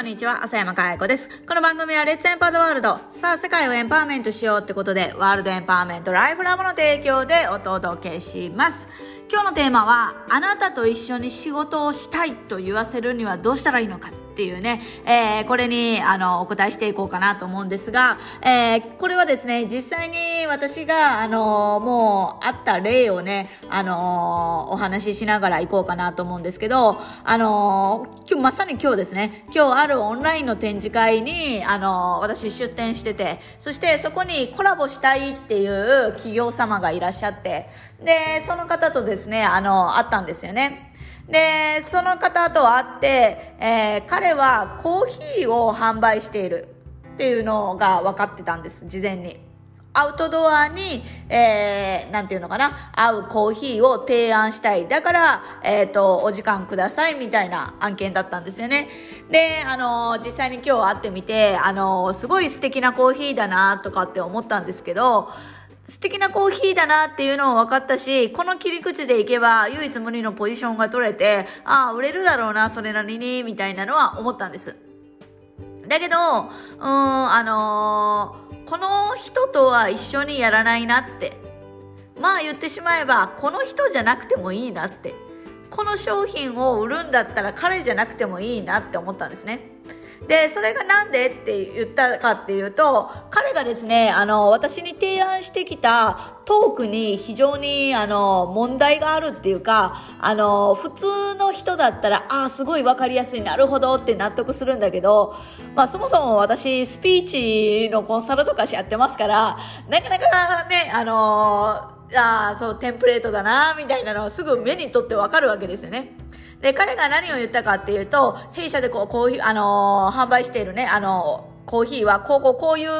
こんにちは、浅山かや子です。この番組はレッツエンパードワールド。さあ、世界をエンパワーメントしようってことで、ワールドエンパワーメントライフラボの提供でお届けします。今日のテーマは、あなたと一緒に仕事をしたいと言わせるにはどうしたらいいのか。っていうね、えー、これに、あの、お答えしていこうかなと思うんですが、えー、これはですね、実際に私が、あの、もう、あった例をね、あの、お話ししながら行こうかなと思うんですけど、あの、今日、まさに今日ですね、今日あるオンラインの展示会に、あの、私出展してて、そしてそこにコラボしたいっていう企業様がいらっしゃって、で、その方とですね、あの、会ったんですよね。で、その方と会って、えー、彼はコーヒーを販売しているっていうのが分かってたんです、事前に。アウトドアに、えー、なんていうのかな、合うコーヒーを提案したい。だから、えっ、ー、と、お時間くださいみたいな案件だったんですよね。で、あの実際に今日会ってみて、あのすごい素敵なコーヒーだなとかって思ったんですけど、素敵なコーヒーだなっていうのも分かったし、この切り口でいけば唯一無二のポジションが取れて、ああ、売れるだろうな、それなりに、みたいなのは思ったんです。だけど、うん、あのー、この人とは一緒にやらないなって。まあ言ってしまえば、この人じゃなくてもいいなって。この商品を売るんだったら彼じゃなくてもいいなって思ったんですね。で、それがなんでって言ったかっていうと、彼がですね、あの、私に提案してきたトークに非常に、あの、問題があるっていうか、あの、普通の人だったら、ああ、すごいわかりやすい、なるほどって納得するんだけど、まあ、そもそも私、スピーチのコンサルとかしやってますから、なかなかね、あの、ああ、そう、テンプレートだな、みたいなのをすぐ目にとってわかるわけですよね。で、彼が何を言ったかっていうと、弊社でこう、こういう、あのー、販売しているね、あのコーヒーはこうこうこういう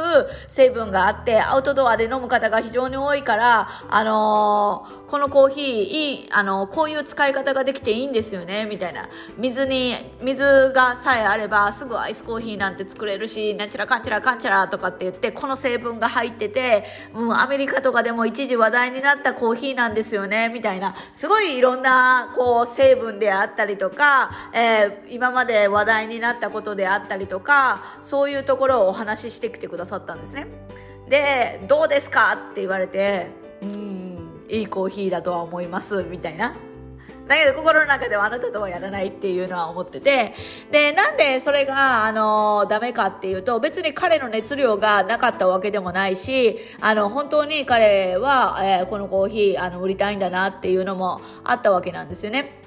成分があって、アウトドアで飲む方が非常に多いから、あのー、このコーヒー、いい、あのー、こういう使い方ができていいんですよね、みたいな。水に、水がさえあれば、すぐアイスコーヒーなんて作れるし、なんちゃらかんちゃらかんちゃらとかって言って、この成分が入ってて、うん、アメリカとかでも一時話題になったコーヒーなんですよね、みたいな。すごいいろんな、こう、成分であったりとか、えー、今まで話題になったことであったりとか、そういうとこころをお話ししてきてくださったんですね。で、どうですか？って言われて、うん、いいコーヒーだとは思います、みたいな。だけど心の中ではあなたとはやらないっていうのは思ってて、で、なんでそれが、あの、ダメかっていうと、別に彼の熱量がなかったわけでもないし、あの、本当に彼は、えー、このコーヒー、あの、売りたいんだなっていうのもあったわけなんですよね。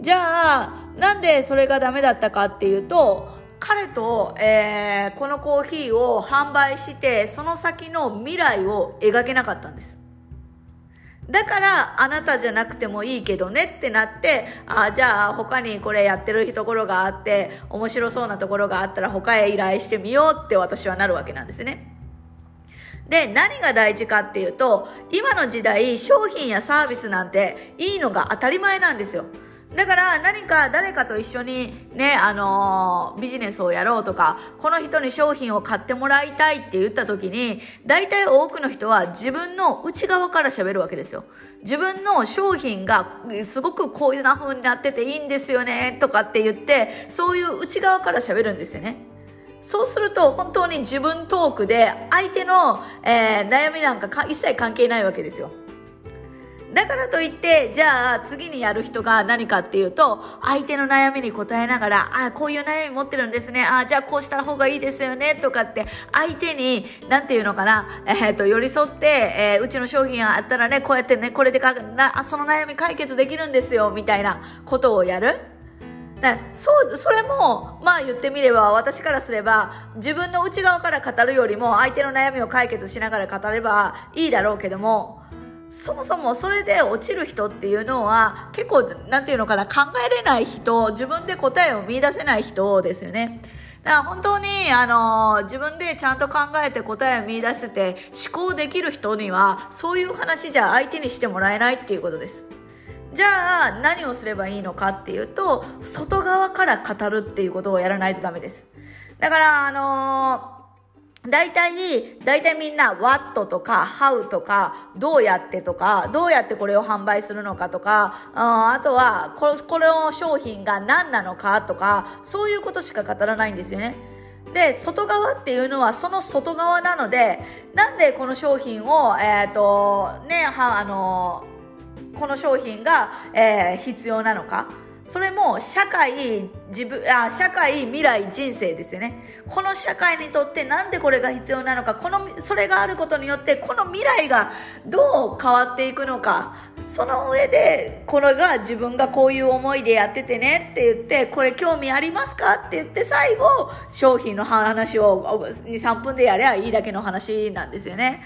じゃあ、なんでそれがダメだったかっていうと、彼と、えー、このコーヒーを販売してその先の未来を描けなかったんですだからあなたじゃなくてもいいけどねってなってあじゃあ他にこれやってるところがあって面白そうなところがあったら他へ依頼してみようって私はなるわけなんですねで、何が大事かっていうと、今の時代、商品やサービスなんていいのが当たり前なんですよ。だから何か誰かと一緒にね、あのー、ビジネスをやろうとか、この人に商品を買ってもらいたいって言った時に、大体多くの人は自分の内側から喋るわけですよ。自分の商品がすごくこういうな風になってていいんですよね、とかって言って、そういう内側から喋るんですよね。そうすると本当に自分トークで相手の、えー、悩みなんか一切関係ないわけですよ。だからといって、じゃあ次にやる人が何かっていうと、相手の悩みに答えながら、あ、こういう悩み持ってるんですね。あ、じゃあこうした方がいいですよね。とかって、相手に、なんていうのかな、えー、っと、寄り添って、えー、うちの商品があったらね、こうやってね、これでかな、あ、その悩み解決できるんですよ、みたいなことをやる。だそうそれもまあ言ってみれば私からすれば自分の内側から語るよりも相手の悩みを解決しながら語ればいいだろうけどもそもそもそれで落ちる人っていうのは結構なんていうのかな考えれない人自分で答えを見出せない人ですよね。だから本当に、あの自分でちゃんと考えて答えを見出してて思考できる人にはそういう話じゃ相手にしてもらえないっていうことです。じゃあ何をすればいいのかっていうと外側から語るっていうことをやらないとダメです。だからあの大体、大体みんな what とか how とかどうやってとか、どうやってこれを販売するのかとか、あとはこの、この商品が何なのかとか、そういうことしか語らないんですよね。で、外側っていうのはその外側なので、なんでこの商品を、えっ、ー、と、ね、は、あの、この商品が、えー、必要なのか。それも社会自分あ社会未来人生ですよねこの社会にとって何でこれが必要なのかこのそれがあることによってこの未来がどう変わっていくのかその上でこれが自分がこういう思いでやっててねって言ってこれ興味ありますか？って言って最後商品の話を23分でやればいいだけの話なんですよね。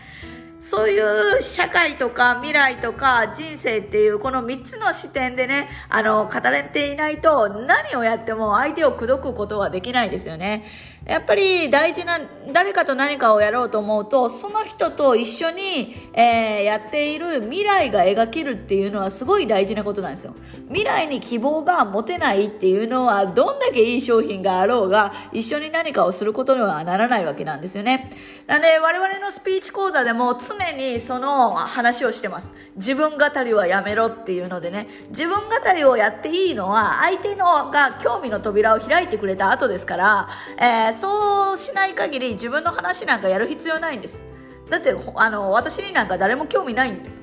そういう社会とか未来とか人生っていうこの3つの視点でね、あの、語れていないと何をやっても相手を口説くことはできないですよね。やっぱり大事な、誰かと何かをやろうと思うと、その人と一緒に、えー、やっている未来が描けるっていうのはすごい大事なことなんですよ。未来に希望が持てないっていうのは、どんだけいい商品があろうが、一緒に何かをすることにはならないわけなんですよね。なんで、我々のスピーチ講座でも常にその話をしてます。自分語りはやめろっていうのでね、自分語りをやっていいのは、相手のが興味の扉を開いてくれた後ですから、えーそうしない限り自分の話なんかやる必要ないんです。だってあの私になんか誰も興味ないんで。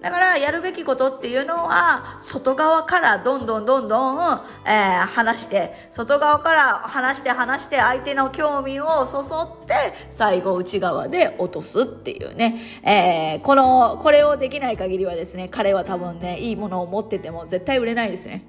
だからやるべきことっていうのは外側からどんどんどんどん、えー、話して外側から話して話して相手の興味をそそって最後内側で落とすっていうね、えー、このこれをできない限りはですね彼は多分ねいいものを持ってても絶対売れないですね。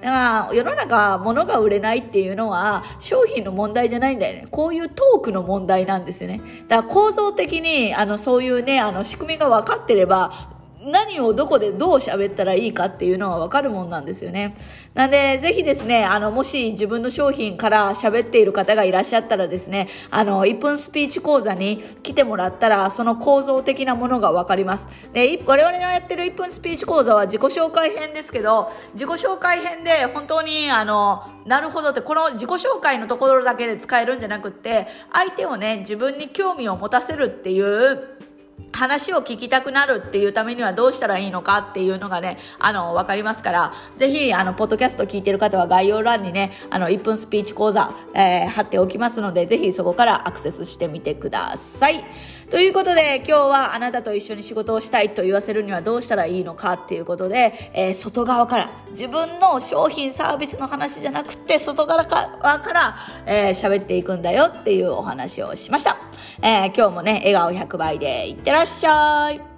だから世の中物が売れないっていうのは商品の問題じゃないんだよね。こういうトークの問題なんですよね。だから構造的にあのそういうね、あの仕組みが分かってれば何をどこでどう喋ったらいいかっていうのはわかるもんなんですよね。なんで、ぜひですね、あの、もし自分の商品から喋っている方がいらっしゃったらですね、あの、1分スピーチ講座に来てもらったら、その構造的なものがわかります。で、我々のやってる1分スピーチ講座は自己紹介編ですけど、自己紹介編で本当に、あの、なるほどって、この自己紹介のところだけで使えるんじゃなくって、相手をね、自分に興味を持たせるっていう、話を聞きたくなるっていうためにはどうしたらいいのかっていうのがね、あの、わかりますから、ぜひ、あの、ポッドキャスト聞いてる方は概要欄にね、あの、1分スピーチ講座、えー、貼っておきますので、ぜひそこからアクセスしてみてください。ということで、今日はあなたと一緒に仕事をしたいと言わせるにはどうしたらいいのかっていうことで、えー、外側から、自分の商品サービスの話じゃなくて、外側から、えー、喋っていくんだよっていうお話をしました。えー、今日もね、笑顔100倍でいってらっしゃい。